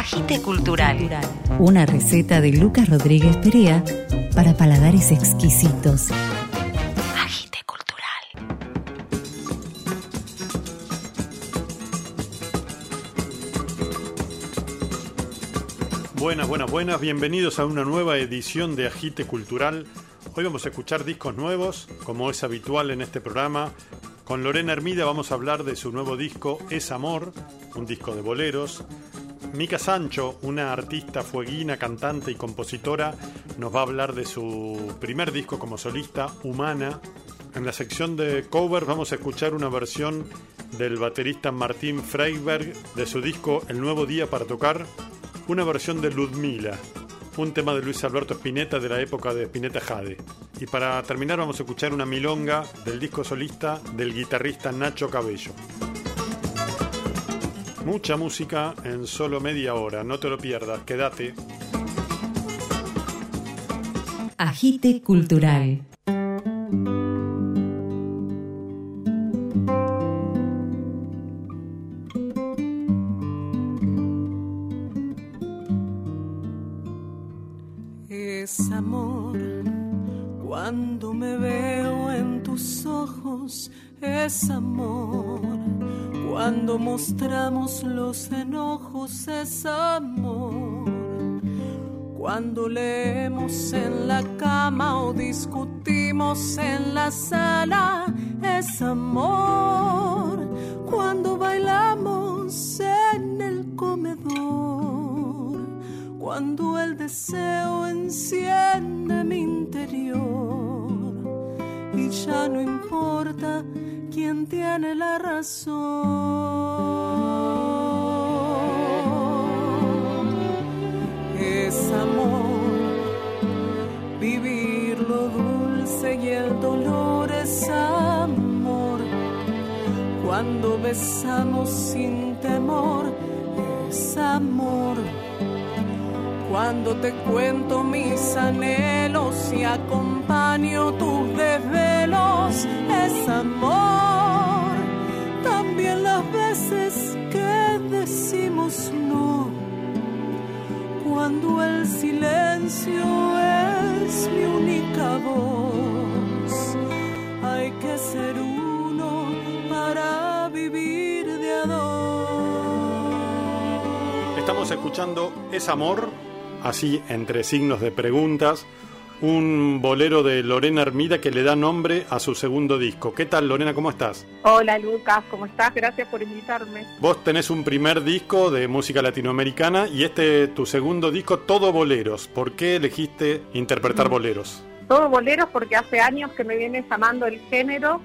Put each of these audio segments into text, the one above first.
Agite Cultural. Una receta de Lucas Rodríguez Perea para paladares exquisitos. Agite Cultural. Buenas, buenas, buenas. Bienvenidos a una nueva edición de Agite Cultural. Hoy vamos a escuchar discos nuevos, como es habitual en este programa. Con Lorena Hermida vamos a hablar de su nuevo disco Es Amor, un disco de boleros. Mica Sancho, una artista fueguina, cantante y compositora, nos va a hablar de su primer disco como solista, Humana. En la sección de cover vamos a escuchar una versión del baterista Martín Freiberg de su disco El Nuevo Día para Tocar, una versión de Ludmila, un tema de Luis Alberto Spinetta de la época de Spinetta Jade. Y para terminar vamos a escuchar una milonga del disco solista del guitarrista Nacho Cabello. Mucha música en solo media hora, no te lo pierdas, quédate. Agite Cultural. Discutimos en la sala, es amor. Cuando bailamos en el comedor cuando el deseo enciende mi interior. Y ya no importa quién tiene la razón. Es amor, y el dolor es amor. Cuando besamos sin temor, es amor cuando te cuento mis anhelos y acompaño tus desvelos, es amor. También las veces que decimos no, cuando el silencio es mi única voz. Hay que ser uno para vivir de a dos. Estamos escuchando Es Amor, así entre signos de preguntas, un bolero de Lorena Hermida que le da nombre a su segundo disco. ¿Qué tal Lorena? ¿Cómo estás? Hola Lucas, ¿cómo estás? Gracias por invitarme. Vos tenés un primer disco de música latinoamericana y este tu segundo disco, todo boleros. ¿Por qué elegiste interpretar boleros? Todo boleros porque hace años que me viene llamando el género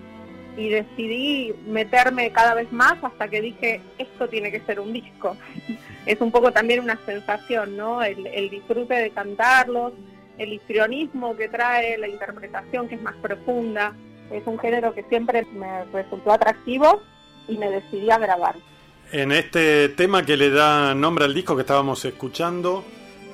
y decidí meterme cada vez más hasta que dije, esto tiene que ser un disco. es un poco también una sensación, ¿no? El, el disfrute de cantarlos, el histrionismo que trae, la interpretación que es más profunda. Es un género que siempre me resultó atractivo y me decidí a grabar. En este tema que le da nombre al disco que estábamos escuchando,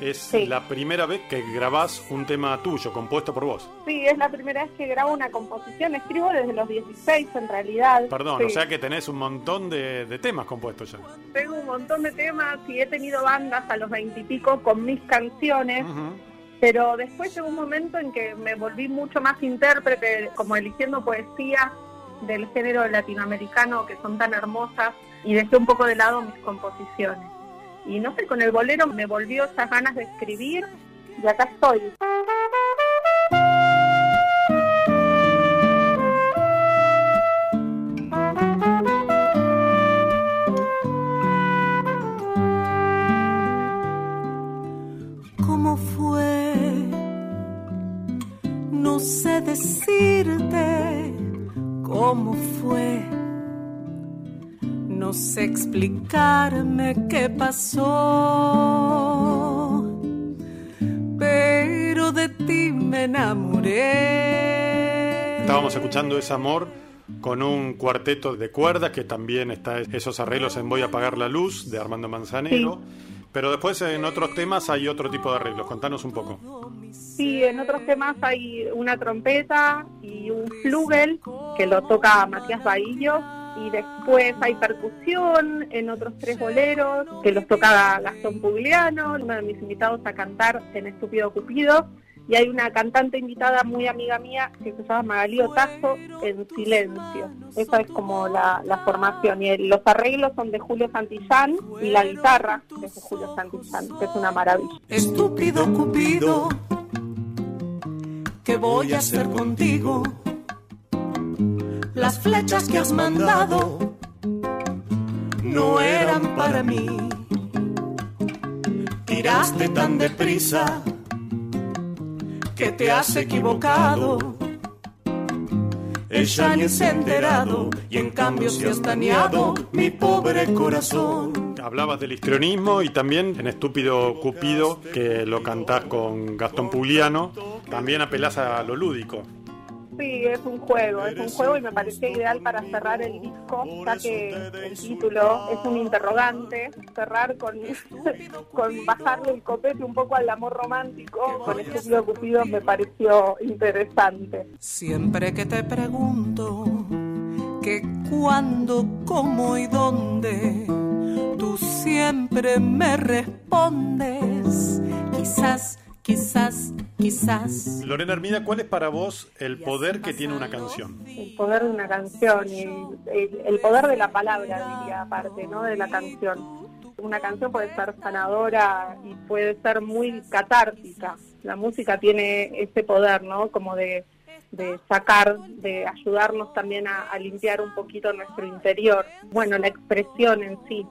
es Sí. la primera vez que grabás un tema tuyo, compuesto por vos. Sí, es la primera vez que grabo una composición. Escribo desde los 16 en realidad. Perdón, Sí. o sea que tenés un montón de, de temas compuestos ya. Tengo un montón de temas y he tenido bandas a los veintipico con mis canciones, Ujú. Pero después llegó un momento en que me volví mucho más intérprete, como eligiendo poesía del género latinoamericano que son tan hermosas y dejé un poco de lado mis composiciones. Y no sé, con el bolero me volvió esas ganas de escribir y acá estoy. Explicarme qué pasó. Pero de ti me enamoré. Estábamos escuchando ese amor con un cuarteto de cuerdas que también está esos arreglos en Voy a apagar la luz de Armando Manzanero. Pero después en otros temas hay otro tipo de arreglos. Contanos un poco. Sí, en otros temas hay una trompeta y un flugel que lo toca Matías Bahillo y después hay percusión en otros tres boleros que los toca Gastón Pugliano, uno de mis invitados a cantar en Estúpido Cupido, y hay una cantante invitada muy amiga mía que se llama Magalí Tazo en Silencio. Esa es como la, la formación. Y los arreglos son de Julio Santillán y la guitarra es de Julio Santillán, que es una maravilla. Estúpido Cupido, ¿qué voy a hacer contigo? Las flechas que has mandado no eran para mí. Tiraste tan deprisa que te has equivocado. Ella ni se ha enterado y en cambio se has dañado mi pobre corazón. Hablabas del histrionismo y también en Estúpido Cupido, que lo cantás con Gastón Pugliano, también apelás a lo lúdico. Sí, es un juego, es un juego y me parecía ideal para cerrar el disco, ya que el título es un interrogante, cerrar con, con bajarle el copete un poco al amor romántico, con Estúpido Cupido me pareció interesante. Siempre que te pregunto que cuándo, cómo y dónde, tú siempre me respondes, quizás quizás, quizás. Lorena Hermida, ¿cuál es para vos el poder que tiene una canción? El poder de una canción y el, el poder de la palabra, diría aparte, ¿no? De la canción. Una canción puede ser sanadora y puede ser muy catártica. La música tiene ese poder, ¿no? Como de, de sacar, de ayudarnos también a, a limpiar un poquito nuestro interior. Bueno, la expresión en sí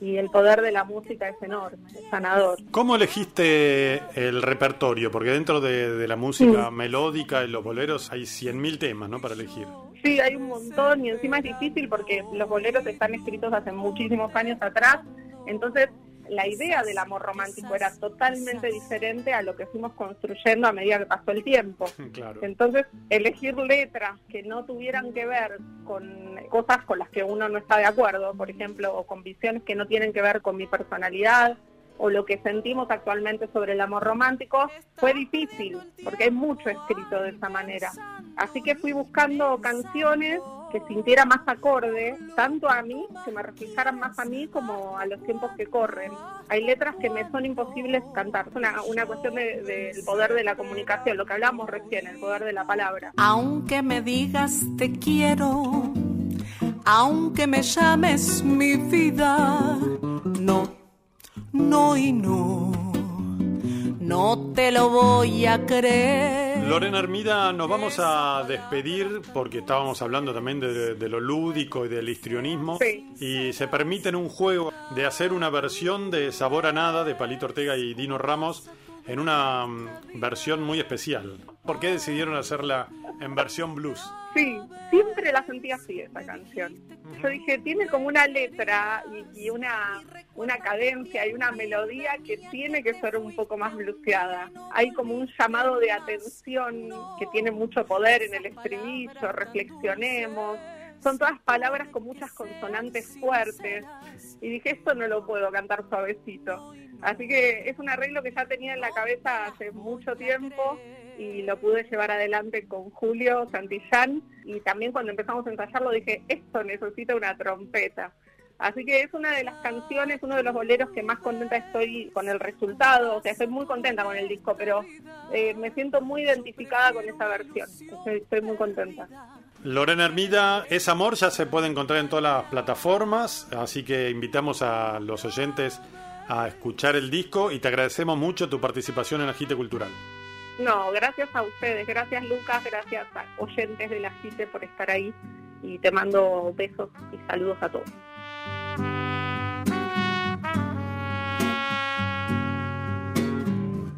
y el poder de la música es enorme, es sanador. ¿Cómo elegiste el repertorio? Porque dentro de, de la música melódica y los boleros hay 100.000 temas, ¿no? Para elegir. Sí, hay un montón y encima es difícil porque los boleros están escritos hace muchísimos años atrás, entonces la idea del amor romántico era totalmente diferente a lo que fuimos construyendo a medida que pasó el tiempo. Claro. Entonces, elegir letras que no tuvieran que ver con cosas con las que uno no está de acuerdo, por ejemplo, o con visiones que no tienen que ver con mi personalidad o lo que sentimos actualmente sobre el amor romántico, fue difícil, porque hay mucho escrito de esa manera. Así que fui buscando canciones que sintiera más acorde, tanto a mí, que me reflejaran más a mí como a los tiempos que corren. Hay letras que me son imposibles cantar, es una, una cuestión del de, del poder de la comunicación, lo que hablamos recién, el poder de la palabra. Aunque me digas te quiero, aunque me llames mi vida, no, no y no, no te lo voy a creer. Lorena Hermida, nos vamos a despedir porque estábamos hablando también de, de, lo lúdico y del histrionismo. Sí. Y se permiten un juego de hacer una versión de Sabor a Nada de Palito Ortega y Dino Ramos en una um, versión muy especial. ¿Por qué decidieron hacerla en versión blues? Sí, siempre la sentí así esa canción. Yo dije, tiene como una letra y, y, una, una cadencia y una melodía que tiene que ser un poco más bluseada. Hay como un llamado de atención que tiene mucho poder en el estribillo, reflexionemos. Son todas palabras con muchas consonantes fuertes. Y dije, esto no lo puedo cantar suavecito. Así que es un arreglo que ya tenía en la cabeza hace mucho tiempo y lo pude llevar adelante con Julio Santillán y también cuando empezamos a ensayarlo dije, esto necesita una trompeta. Así que es una de las canciones, uno de los boleros que más contenta estoy con el resultado, o sea, estoy muy contenta con el disco, pero eh, me siento muy identificada con esa versión, estoy, estoy muy contenta. Lorena Hermida, Es Amor ya se puede encontrar en todas las plataformas, así que invitamos a los oyentes a escuchar el disco y te agradecemos mucho tu participación en Agite Cultural. No, gracias a ustedes, gracias Lucas, gracias a oyentes de la CITE por estar ahí y te mando besos y saludos a todos.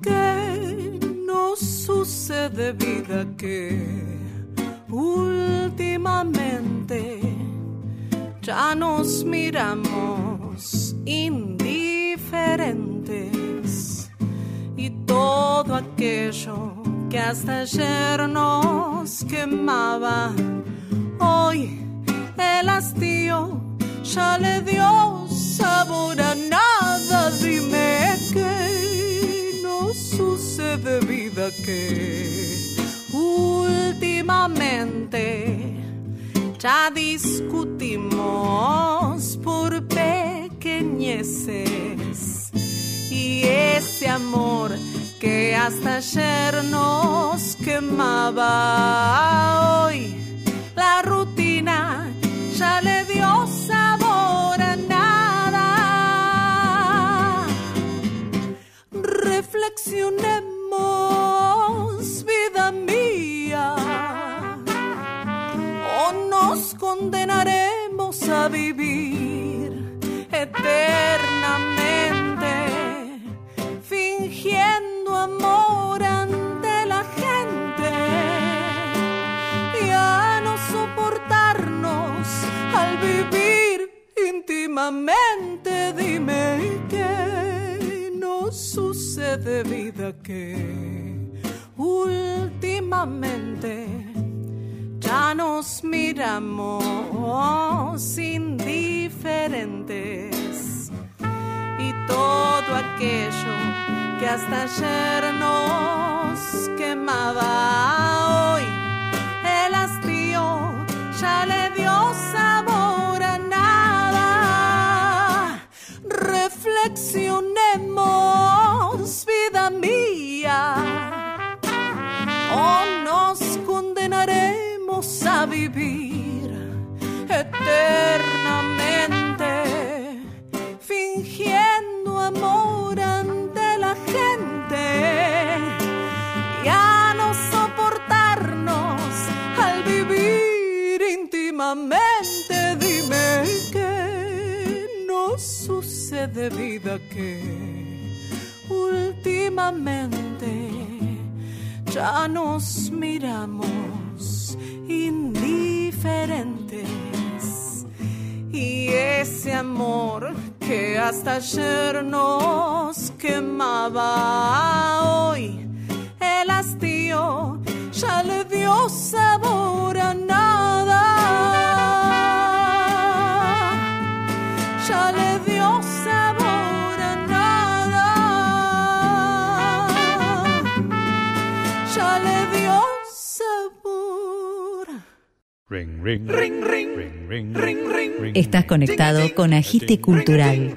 ¿Qué nos sucede vida que últimamente ya nos miramos indiferentes? Todo aquello que hasta ayer nos quemaba. Hoy el hastío ya le dio sabor a nada. Dime qué nos sucede, vida, que últimamente Ya discutimos por pequeñeces y ese amor que hasta ayer nos quemaba hoy. La rutina ya le dio sabor a nada. Reflexionemos, vida mía, o nos condenaremos a vivir eternamente fingiendo amor ante la gente y a no soportarnos al vivir íntimamente. Dime qué nos sucede, vida, que últimamente ya nos miramos indiferentes y todo aquello que hasta ayer nos quemaba hoy. El hastío ya le dio sabor a nada. Reflexionemos, vida mía, o que Ring, ring, ring, ring, ring, ring, ring, ring. Estás conectado con Agite Cultural.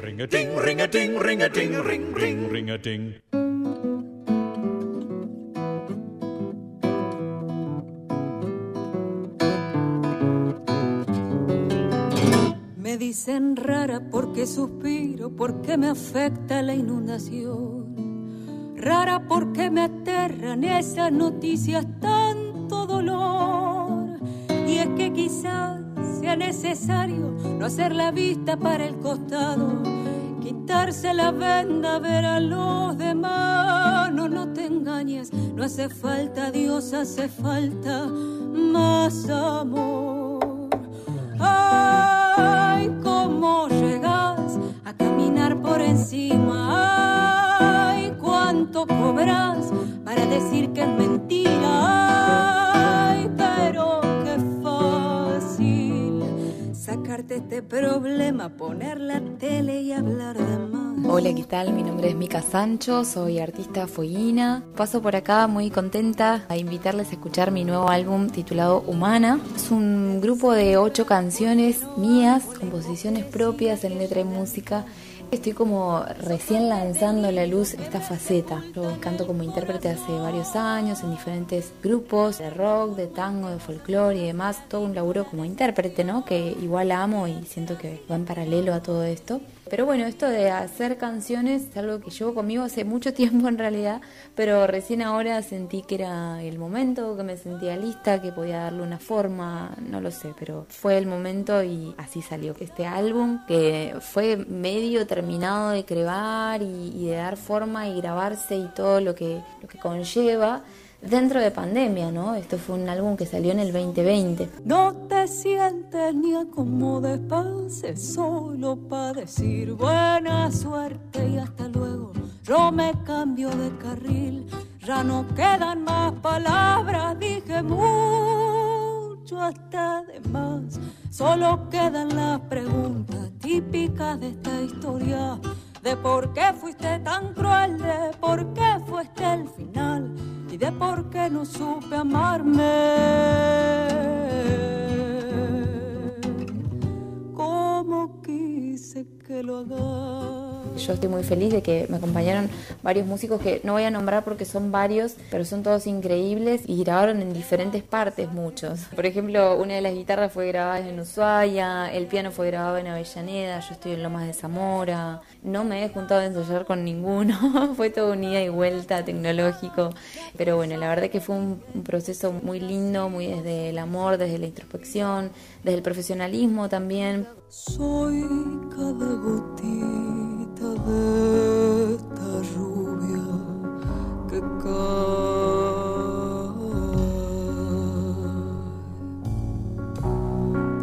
Me dicen rara porque suspiro, porque me afecta la inundación. Rara porque me aterran esas noticias, tanto dolor. Que quizás sea necesario no hacer la vista para el costado, quitarse la venda, ver a los demás. No, no te engañes, no hace falta Dios, hace falta más amor. Ay, cómo llegas a caminar por encima. Ay, cuánto cobras para decir que es mentira. Este problema, poner la tele y hablar de más. Hola, ¿qué tal? Mi nombre es Mica Sancho, soy artista fueguina. Paso por acá muy contenta a invitarles a escuchar mi nuevo álbum titulado Humana. Es un grupo de ocho canciones mías, composiciones propias en letra y música. Estoy como recién lanzando a la luz esta faceta. Yo canto como intérprete hace varios años en diferentes grupos de rock, de tango, de folclore y demás. Todo un laburo como intérprete, ¿no? Que igual amo y siento que va en paralelo a todo esto. Pero bueno, esto de hacer canciones es algo que llevo conmigo hace mucho tiempo en realidad, pero recién ahora sentí que era el momento, que me sentía lista, que podía darle una forma, no lo sé, pero fue el momento y así salió. Este álbum que fue medio terminado de crear y, de dar forma y grabarse y todo lo que, lo que conlleva dentro de pandemia, ¿no? Esto fue un álbum que salió en el 2020. No te sientes ni acomodes, pase solo para decir buena suerte y hasta luego. Yo me cambio de carril, ya no quedan más palabras, dije mucho hasta de más. Solo quedan las preguntas típicas de esta historia. De por qué fuiste tan cruel, de por qué fue este el final y de por qué no supe amarme. Como quise que lo hagas. Yo estoy muy feliz de que me acompañaron varios músicos que no voy a nombrar porque son varios, pero son todos increíbles y grabaron en diferentes partes muchos. Por ejemplo, una de las guitarras fue grabada en Ushuaia, el piano fue grabado en Avellaneda, yo estoy en Lomas de Zamora. No me he juntado a ensayar con ninguno, fue todo un ida y vuelta tecnológico. Pero bueno, la verdad que fue un, proceso muy lindo, muy desde el amor, desde la introspección, desde el profesionalismo también. Soy cada gotita lluvia que cae.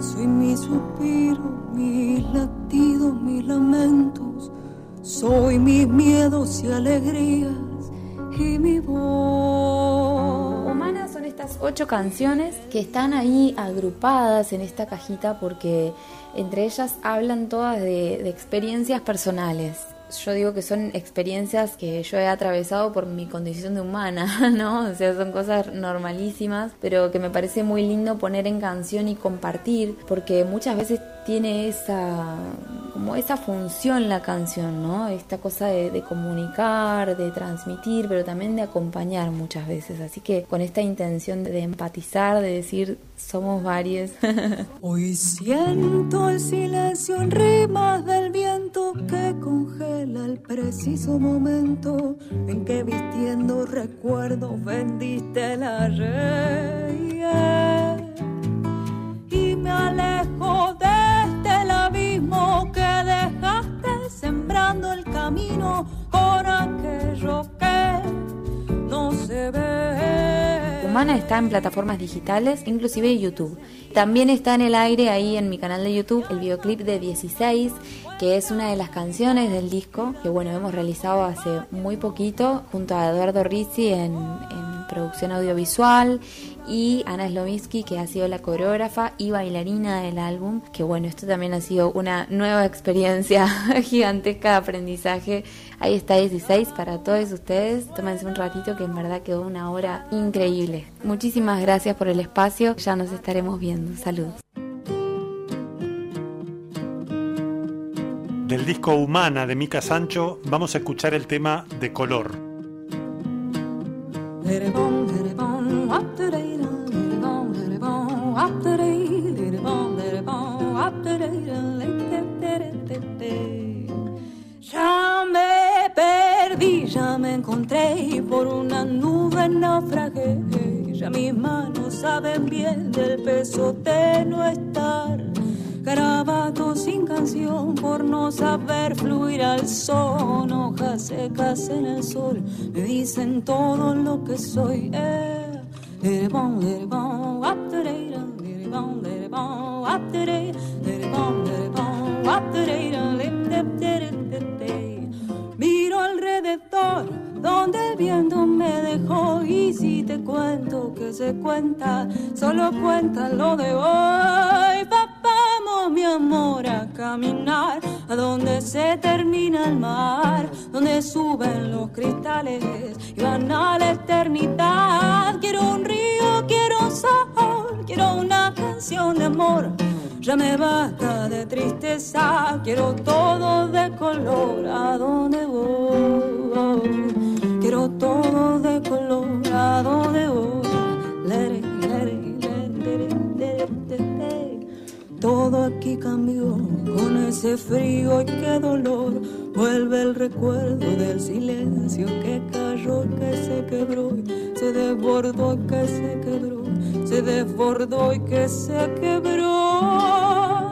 Soy mi suspiro, mis latidos, mis lamentos. Soy mis miedos y alegrías y mi voz. Ocho canciones que están ahí agrupadas en esta cajita porque entre ellas hablan todas de experiencias personales. Yo digo que son experiencias que yo he atravesado por mi condición de humana, ¿no? O sea, son cosas normalísimas, pero que me parece muy lindo poner en canción y compartir, porque muchas veces tiene esa como esa función la canción, ¿no? Esta cosa de, comunicar, de transmitir, pero también de acompañar muchas veces. Así que con esta intención de, empatizar, de decir somos varios. Hoy siento el silencio en rimas del viento que congela el preciso momento en que vistiendo recuerdos vendiste la rey. Y me alejo de abismo que dejaste sembrando el camino con aquello que no se ve. Humana está en plataformas digitales, inclusive YouTube. También está en el aire ahí en mi canal de YouTube el videoclip de 16, que es una de las canciones del disco que bueno hemos realizado hace muy poquito junto a Eduardo Rizzi en producción audiovisual y Ana Slovinsky que ha sido la coreógrafa y bailarina del álbum que bueno esto también ha sido una nueva experiencia gigantesca de aprendizaje. Ahí está 16 para todos ustedes. Tómense un ratito que en verdad quedó una hora increíble. Muchísimas gracias por el espacio. Ya nos estaremos viendo. Saludos. Del disco Humana de Mica Sancho vamos a escuchar el tema de color. Ya me perdí, ya me encontré y por una nube naufragué. Ya mis manos saben bien del peso de no estar. Grabado sin canción por no saber fluir al son. Hojas secas en el sol me dicen todo lo que soy. Miro alrededor donde el viento me dejó y si te cuento que se cuenta, solo cuenta lo de hoy. Mi amor a caminar a donde se termina el mar, donde suben los cristales y van a la eternidad. Quiero un río, quiero sol, quiero una canción de amor. Ya me basta de tristeza, quiero todo de color. ¿A dónde voy? Quiero todo de color. ¿A dónde Todo aquí cambió con ese frío y qué dolor. Vuelve el recuerdo del silencio que cayó, que se quebró, se desbordó, que se quebró, se desbordó y que se quebró.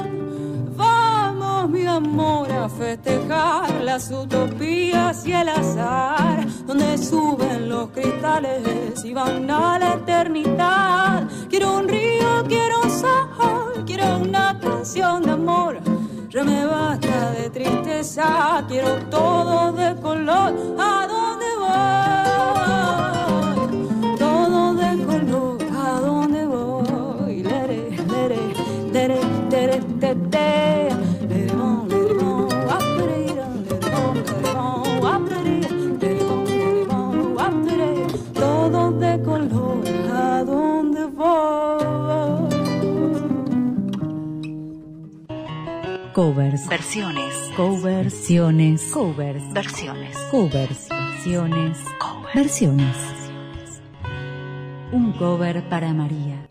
Vamos, mi amor, a festejar las utopías y el azar, donde suben los cristales y van a la eternidad. Quiero un río, quiero un una canción de amor. Ya me basta de tristeza, quiero todo de color. ¿A dónde voy? Todo de color. ¿A dónde voy? Lere, lere, lere, lere. Lere, Covers. Versiones. Coversiones. Covers. Versiones. Covers. Versiones. Covers. Versiones. Un cover para María.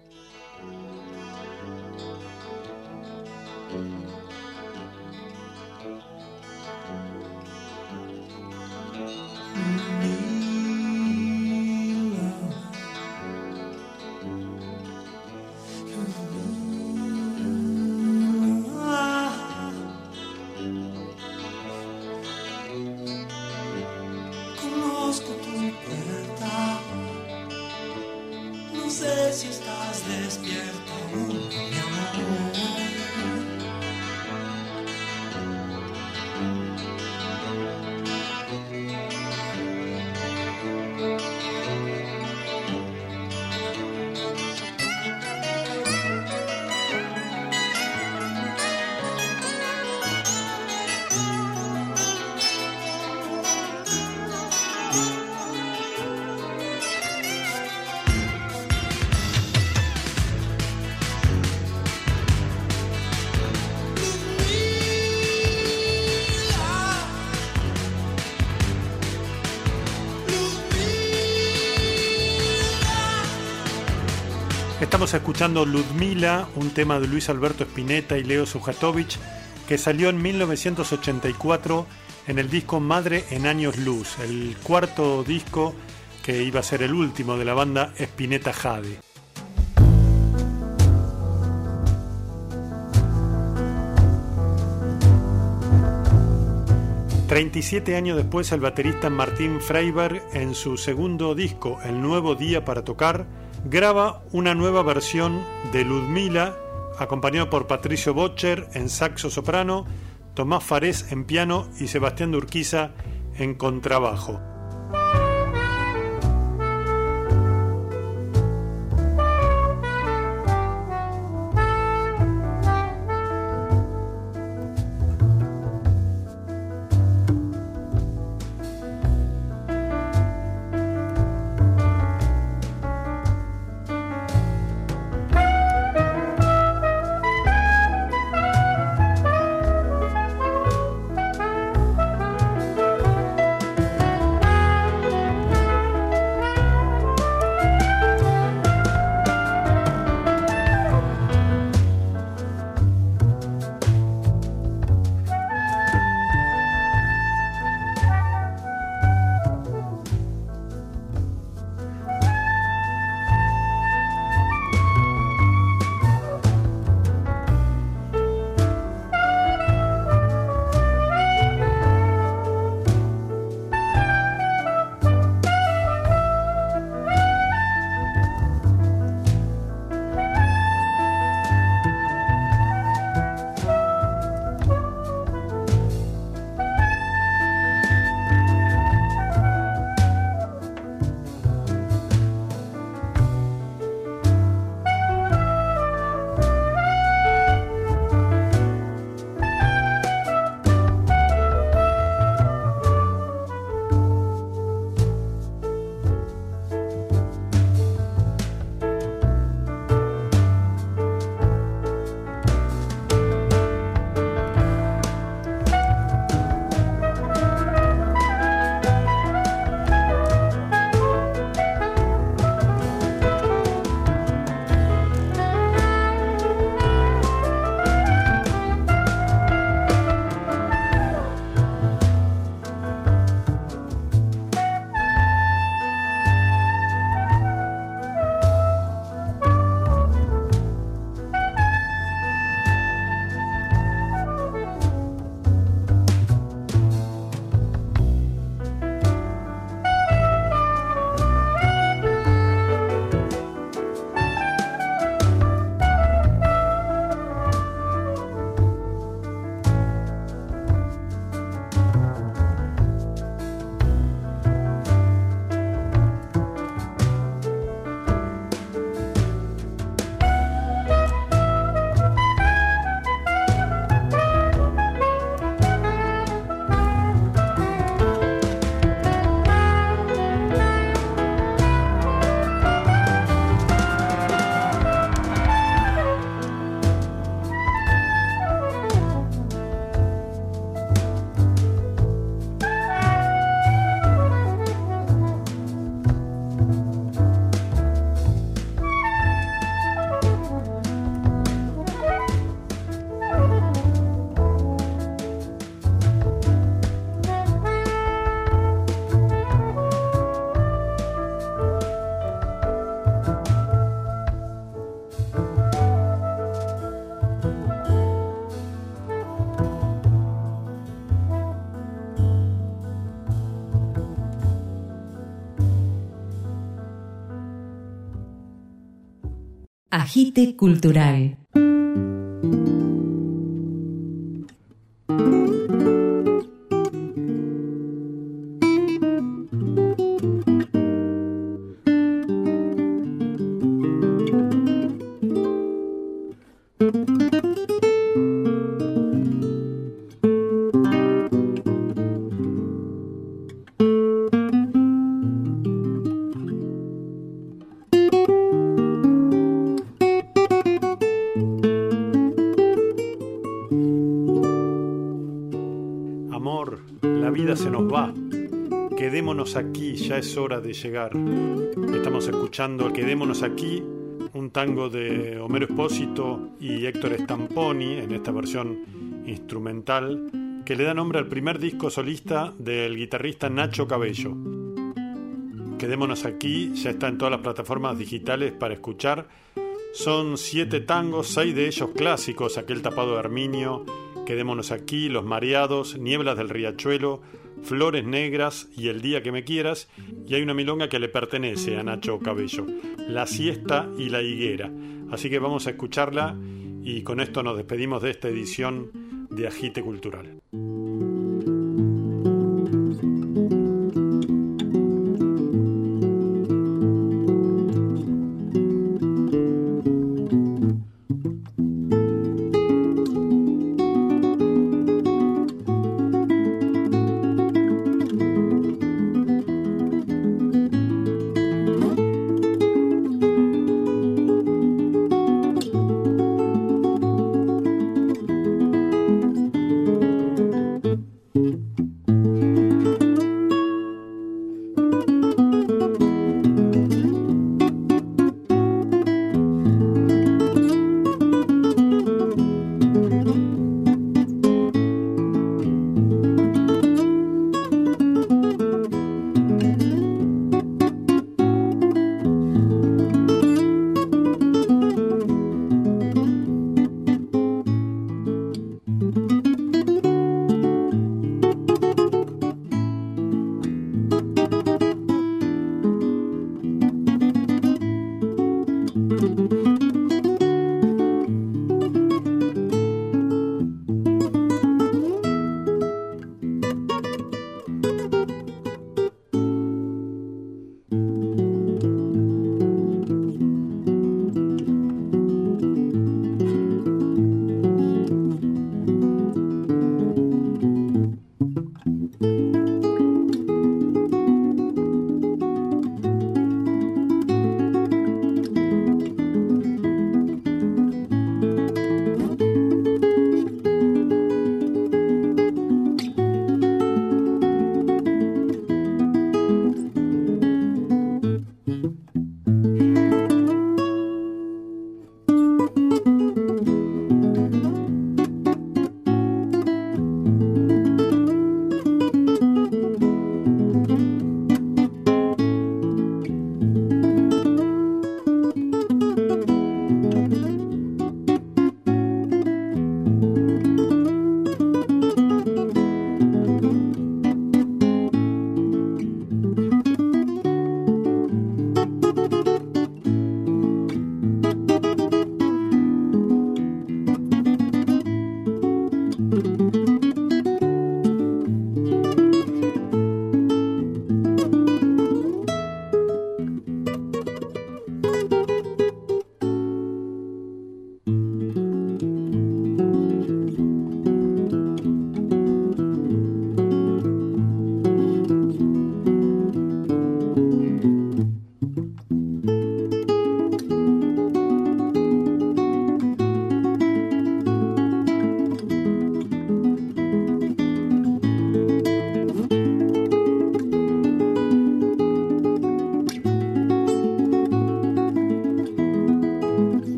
Estamos escuchando Ludmila, un tema de Luis Alberto Spinetta y Leo Sujatovich, que salió en 1984 en el disco Madre en Años Luz, el cuarto disco que iba a ser el último de la banda Spinetta Jade. ...37 años después el baterista Martín Freiberg... ...en su segundo disco, El Nuevo Día para Tocar... ...graba una nueva versión de Ludmila... ...acompañado por Patricio Bocher en saxo soprano... ...Tomás Farés en piano y Sebastián Durquiza en contrabajo. Agite Cultural. Es hora de llegar. Estamos escuchando Quedémonos aquí, un tango de Homero Espósito y Héctor Stamponi en esta versión instrumental que le da nombre al primer disco solista del guitarrista Nacho Cabello. Quedémonos aquí, ya está en todas las plataformas digitales para escuchar. Son siete tangos, seis de ellos clásicos, aquel tapado de Arminio, Quedémonos aquí, Los Mareados, Nieblas del Riachuelo, Flores Negras y El Día que me quieras, y hay una milonga que le pertenece a Nacho Cabello, La Siesta y la Higuera. Así que vamos a escucharla y con esto nos despedimos de esta edición de Agite Cultural.